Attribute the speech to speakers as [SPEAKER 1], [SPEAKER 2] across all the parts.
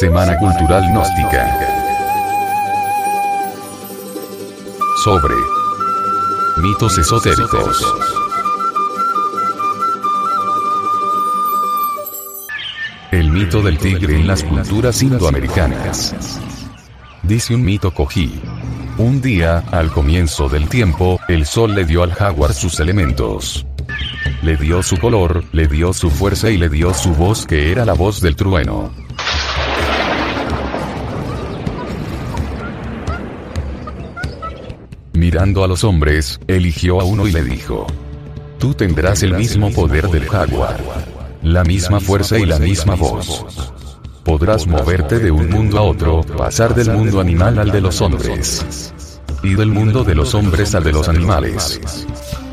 [SPEAKER 1] Semana Cultural Gnóstica. Sobre mitos esotéricos. El mito del tigre en las culturas indoamericanas. Dice un mito cogí. Un día, al comienzo del tiempo, el sol le dio al jaguar sus elementos. Le dio su color, le dio su fuerza y le dio su voz que era la voz del trueno. Mirando a los hombres, eligió a uno y le dijo, Tú tendrás el mismo poder del jaguar, la misma fuerza y la misma voz. Podrás moverte de un mundo a otro, pasar del mundo animal al de los hombres. Y del mundo de los hombres al de los animales.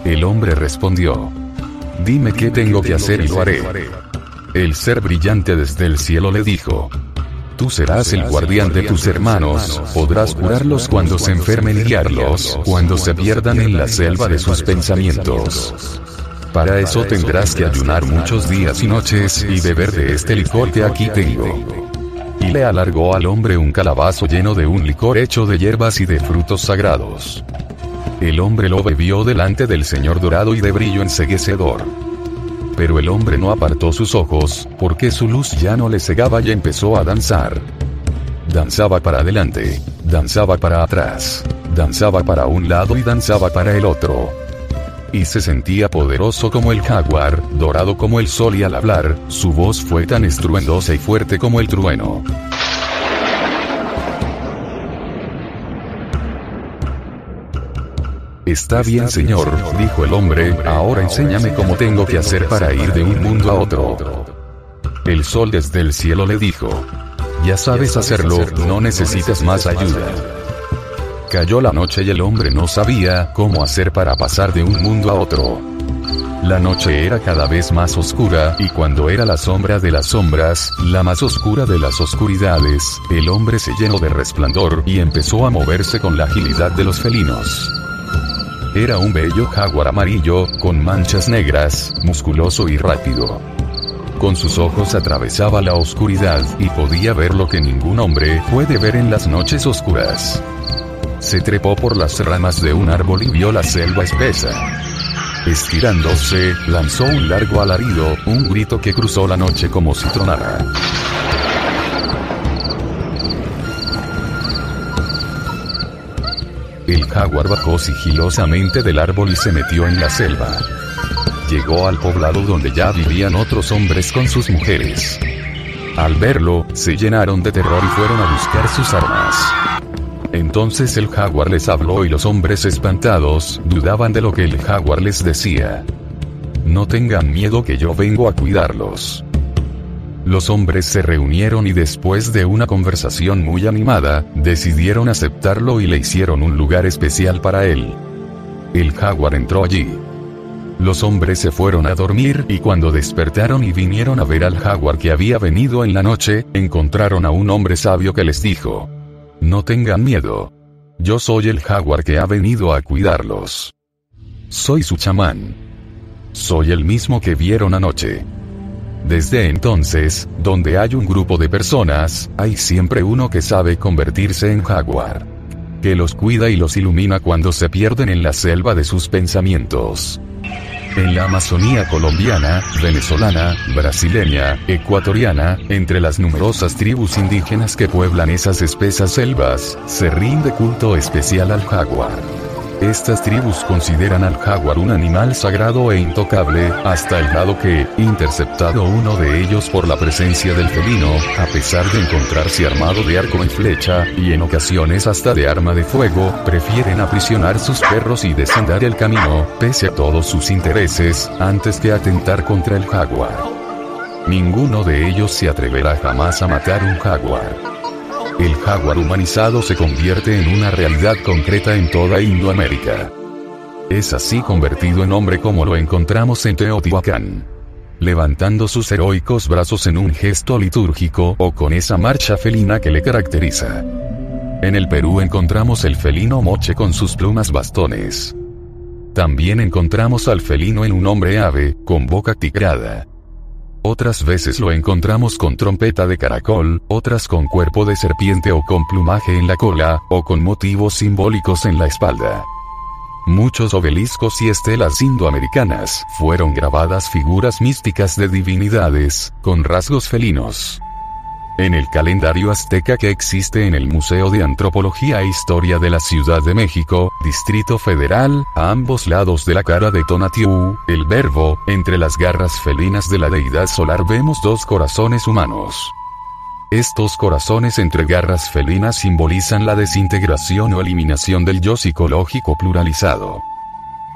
[SPEAKER 1] El hombre respondió, Dime qué tengo que hacer y lo haré. El ser brillante desde el cielo le dijo, Tú serás el guardián de tus hermanos, podrás curarlos cuando se enfermen y guiarlos, cuando se pierdan en la selva de sus pensamientos. Para eso tendrás que ayunar muchos días y noches y beber de este licor que aquí tengo. Y le alargó al hombre un calabazo lleno de un licor hecho de hierbas y de frutos sagrados. El hombre lo bebió delante del Señor dorado y de brillo enseguecedor. Pero el hombre no apartó sus ojos, porque su luz ya no le cegaba y empezó a danzar. Danzaba para adelante, danzaba para atrás, danzaba para un lado y danzaba para el otro. Y se sentía poderoso como el jaguar, dorado como el sol y al hablar, su voz fue tan estruendosa y fuerte como el trueno. Está bien señor, dijo el hombre, ahora enséñame cómo tengo que hacer para ir de un mundo a otro. El sol desde el cielo le dijo, ya sabes hacerlo, no necesitas más ayuda. Cayó la noche y el hombre no sabía cómo hacer para pasar de un mundo a otro. La noche era cada vez más oscura, y cuando era la sombra de las sombras, la más oscura de las oscuridades, el hombre se llenó de resplandor y empezó a moverse con la agilidad de los felinos. Era un bello jaguar amarillo, con manchas negras, musculoso y rápido. Con sus ojos atravesaba la oscuridad y podía ver lo que ningún hombre puede ver en las noches oscuras. Se trepó por las ramas de un árbol y vio la selva espesa. Estirándose, lanzó un largo alarido, un grito que cruzó la noche como si tronara. Jaguar bajó sigilosamente del árbol y se metió en la selva. Llegó al poblado donde ya vivían otros hombres con sus mujeres. Al verlo, se llenaron de terror y fueron a buscar sus armas. Entonces el jaguar les habló y los hombres espantados dudaban de lo que el jaguar les decía. No tengan miedo que yo vengo a cuidarlos. Los hombres se reunieron y después de una conversación muy animada, decidieron aceptarlo y le hicieron un lugar especial para él. El jaguar entró allí. Los hombres se fueron a dormir y cuando despertaron y vinieron a ver al jaguar que había venido en la noche, encontraron a un hombre sabio que les dijo, No tengan miedo. Yo soy el jaguar que ha venido a cuidarlos. Soy su chamán. Soy el mismo que vieron anoche. Desde entonces, donde hay un grupo de personas, hay siempre uno que sabe convertirse en jaguar. Que los cuida y los ilumina cuando se pierden en la selva de sus pensamientos. En la Amazonía colombiana, venezolana, brasileña, ecuatoriana, entre las numerosas tribus indígenas que pueblan esas espesas selvas, se rinde culto especial al jaguar. Estas tribus consideran al jaguar un animal sagrado e intocable, hasta el lado que, interceptado uno de ellos por la presencia del felino, a pesar de encontrarse armado de arco y flecha, y en ocasiones hasta de arma de fuego, prefieren aprisionar sus perros y desandar el camino, pese a todos sus intereses, antes que atentar contra el jaguar. Ninguno de ellos se atreverá jamás a matar un jaguar el jaguar humanizado se convierte en una realidad concreta en toda Indoamérica. Es así convertido en hombre como lo encontramos en Teotihuacán. Levantando sus heroicos brazos en un gesto litúrgico o con esa marcha felina que le caracteriza. En el Perú encontramos el felino moche con sus plumas bastones. También encontramos al felino en un hombre ave, con boca tigrada. Otras veces lo encontramos con trompeta de caracol, otras con cuerpo de serpiente o con plumaje en la cola, o con motivos simbólicos en la espalda. Muchos obeliscos y estelas indoamericanas fueron grabadas figuras místicas de divinidades, con rasgos felinos. En el calendario azteca que existe en el Museo de Antropología e Historia de la Ciudad de México, Distrito Federal, a ambos lados de la cara de Tonatiuh, el verbo, entre las garras felinas de la deidad solar vemos dos corazones humanos. Estos corazones entre garras felinas simbolizan la desintegración o eliminación del yo psicológico pluralizado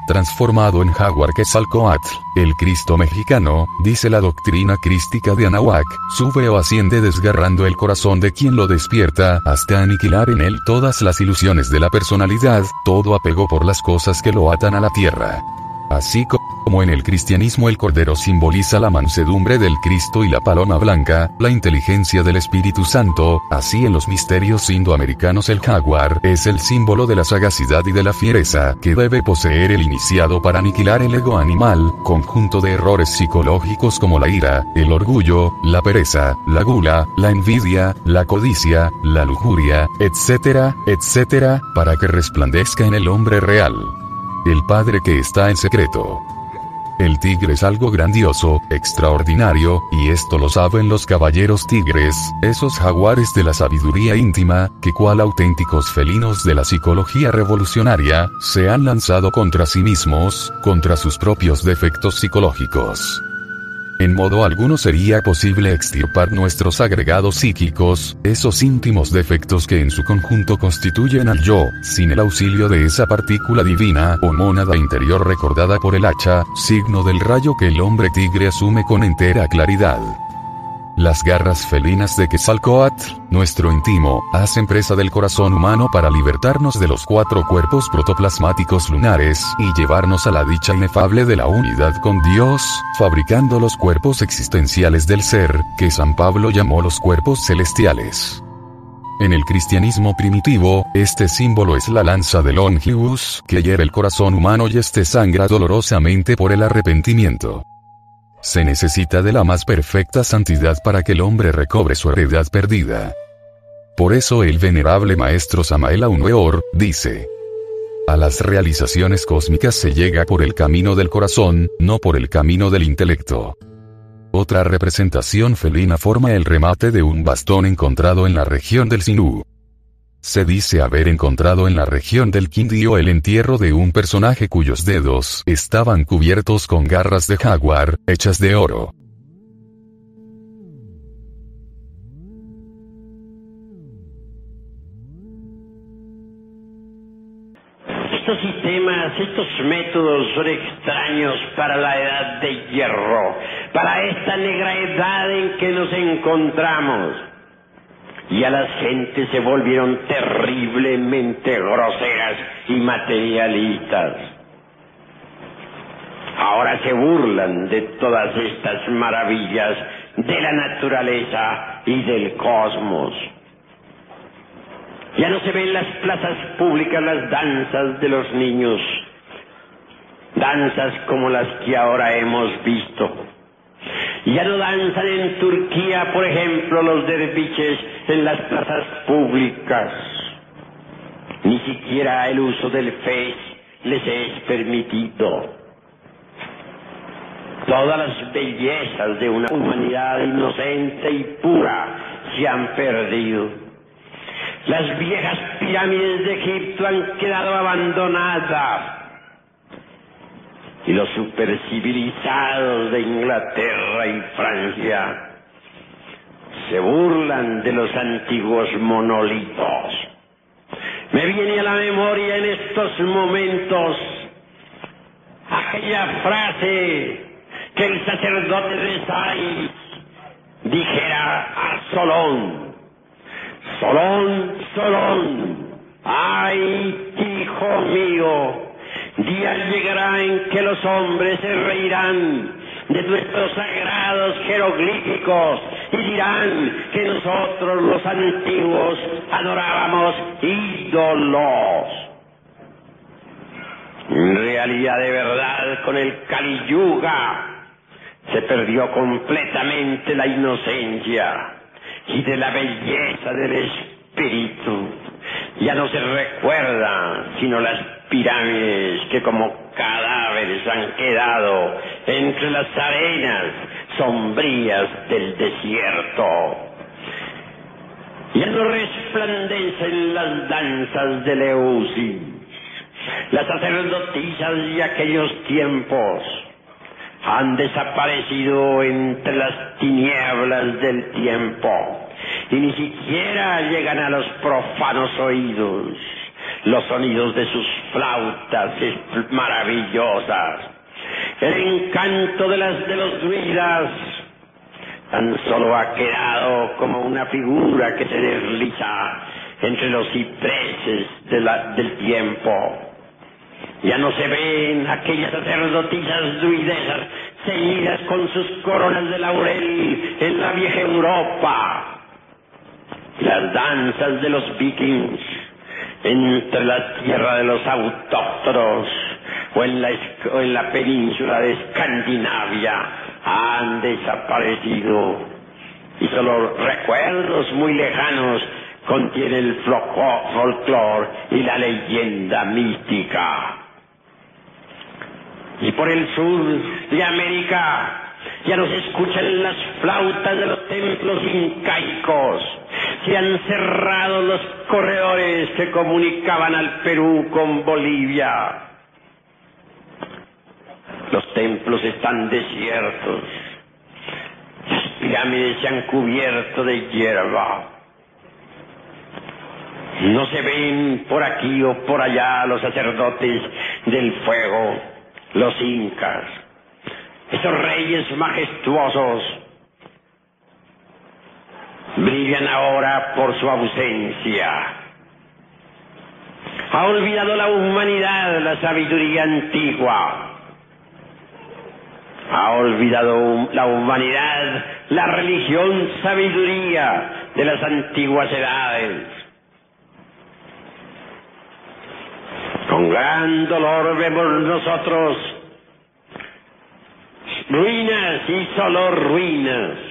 [SPEAKER 1] transformado en Jaguar Quetzalcoatl, el Cristo mexicano, dice la doctrina crística de Anahuac, sube o asciende desgarrando el corazón de quien lo despierta, hasta aniquilar en él todas las ilusiones de la personalidad, todo apego por las cosas que lo atan a la tierra. Así como en el cristianismo el cordero simboliza la mansedumbre del Cristo y la paloma blanca, la inteligencia del Espíritu Santo, así en los misterios indoamericanos el jaguar es el símbolo de la sagacidad y de la fiereza que debe poseer el iniciado para aniquilar el ego animal, conjunto de errores psicológicos como la ira, el orgullo, la pereza, la gula, la envidia, la codicia, la lujuria, etcétera, etcétera, para que resplandezca en el hombre real el Padre que está en secreto. El tigre es algo grandioso, extraordinario, y esto lo saben los caballeros tigres, esos jaguares de la sabiduría íntima, que cual auténticos felinos de la psicología revolucionaria, se han lanzado contra sí mismos, contra sus propios defectos psicológicos. En modo alguno sería posible extirpar nuestros agregados psíquicos, esos íntimos defectos que en su conjunto constituyen al yo, sin el auxilio de esa partícula divina o mónada interior recordada por el hacha, signo del rayo que el hombre tigre asume con entera claridad. Las garras felinas de Quetzalcoatl, nuestro íntimo, hacen presa del corazón humano para libertarnos de los cuatro cuerpos protoplasmáticos lunares y llevarnos a la dicha inefable de la unidad con Dios, fabricando los cuerpos existenciales del ser, que San Pablo llamó los cuerpos celestiales. En el cristianismo primitivo, este símbolo es la lanza de Longius, que hiere el corazón humano y este sangra dolorosamente por el arrepentimiento. Se necesita de la más perfecta santidad para que el hombre recobre su heredad perdida. Por eso el venerable maestro Samael Aunueor, dice, a las realizaciones cósmicas se llega por el camino del corazón, no por el camino del intelecto. Otra representación felina forma el remate de un bastón encontrado en la región del Sinú. Se dice haber encontrado en la región del Quindío el entierro de un personaje cuyos dedos estaban cubiertos con garras de jaguar, hechas de oro.
[SPEAKER 2] Estos sistemas, estos métodos son extraños para la edad de hierro, para esta negra edad en que nos encontramos y a las gentes se volvieron terriblemente groseras y materialistas. Ahora se burlan de todas estas maravillas de la naturaleza y del cosmos. Ya no se ven en las plazas públicas las danzas de los niños, danzas como las que ahora hemos visto ya no danzan en Turquía, por ejemplo, los derviches en las plazas públicas. Ni siquiera el uso del fe les es permitido. Todas las bellezas de una humanidad inocente y pura se han perdido. Las viejas pirámides de Egipto han quedado abandonadas y los supercivilizados de Inglaterra y Francia se burlan de los antiguos monolitos. Me viene a la memoria en estos momentos aquella frase que el sacerdote de Sais dijera a Solón, Solón, Solón, ay, hijo mío, Día llegará en que los hombres se reirán de nuestros sagrados jeroglíficos y dirán que nosotros los antiguos adorábamos ídolos. En realidad de verdad con el Kali Yuga Se perdió completamente la inocencia y de la belleza del espíritu. Ya no se recuerda sino las pirámides que como cadáveres han quedado entre las arenas sombrías del desierto. Ya no resplandecen las danzas de Leusis, las sacerdotisas de aquellos tiempos. Han desaparecido entre las tinieblas del tiempo y ni siquiera llegan a los profanos oídos. Los sonidos de sus flautas maravillosas, el encanto de las de los druidas. Tan solo ha quedado como una figura que se desliza entre los cipreses del tiempo. Ya no se ven aquellas sacerdotisas druidesas ceñidas con sus coronas de laurel en la vieja Europa. Las danzas de los vikings entre la tierra de los autóctonos o en la, en la península de Escandinavia han desaparecido y solo recuerdos muy lejanos contiene el folclore y la leyenda mística y por el sur de América ya no se escuchan las flautas de los templos incaicos. Se han cerrado los corredores que comunicaban al Perú con Bolivia. Los templos están desiertos. Las pirámides se han cubierto de hierba. No se ven por aquí o por allá los sacerdotes del fuego los incas, esos reyes majestuosos, brillan ahora por su ausencia. Ha olvidado la humanidad la sabiduría antigua. Ha olvidado la humanidad la religión sabiduría de las antiguas edades. Con gran dolor vemos nosotros ruinas y solo ruinas.